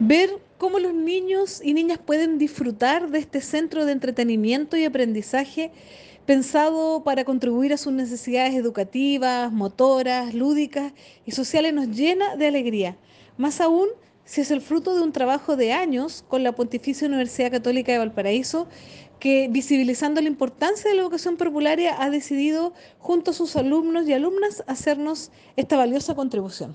Ver cómo los niños y niñas pueden disfrutar de este centro de entretenimiento y aprendizaje pensado para contribuir a sus necesidades educativas, motoras, lúdicas y sociales nos llena de alegría. Más aún si es el fruto de un trabajo de años con la Pontificia Universidad Católica de Valparaíso, que visibilizando la importancia de la educación popular, ha decidido junto a sus alumnos y alumnas hacernos esta valiosa contribución.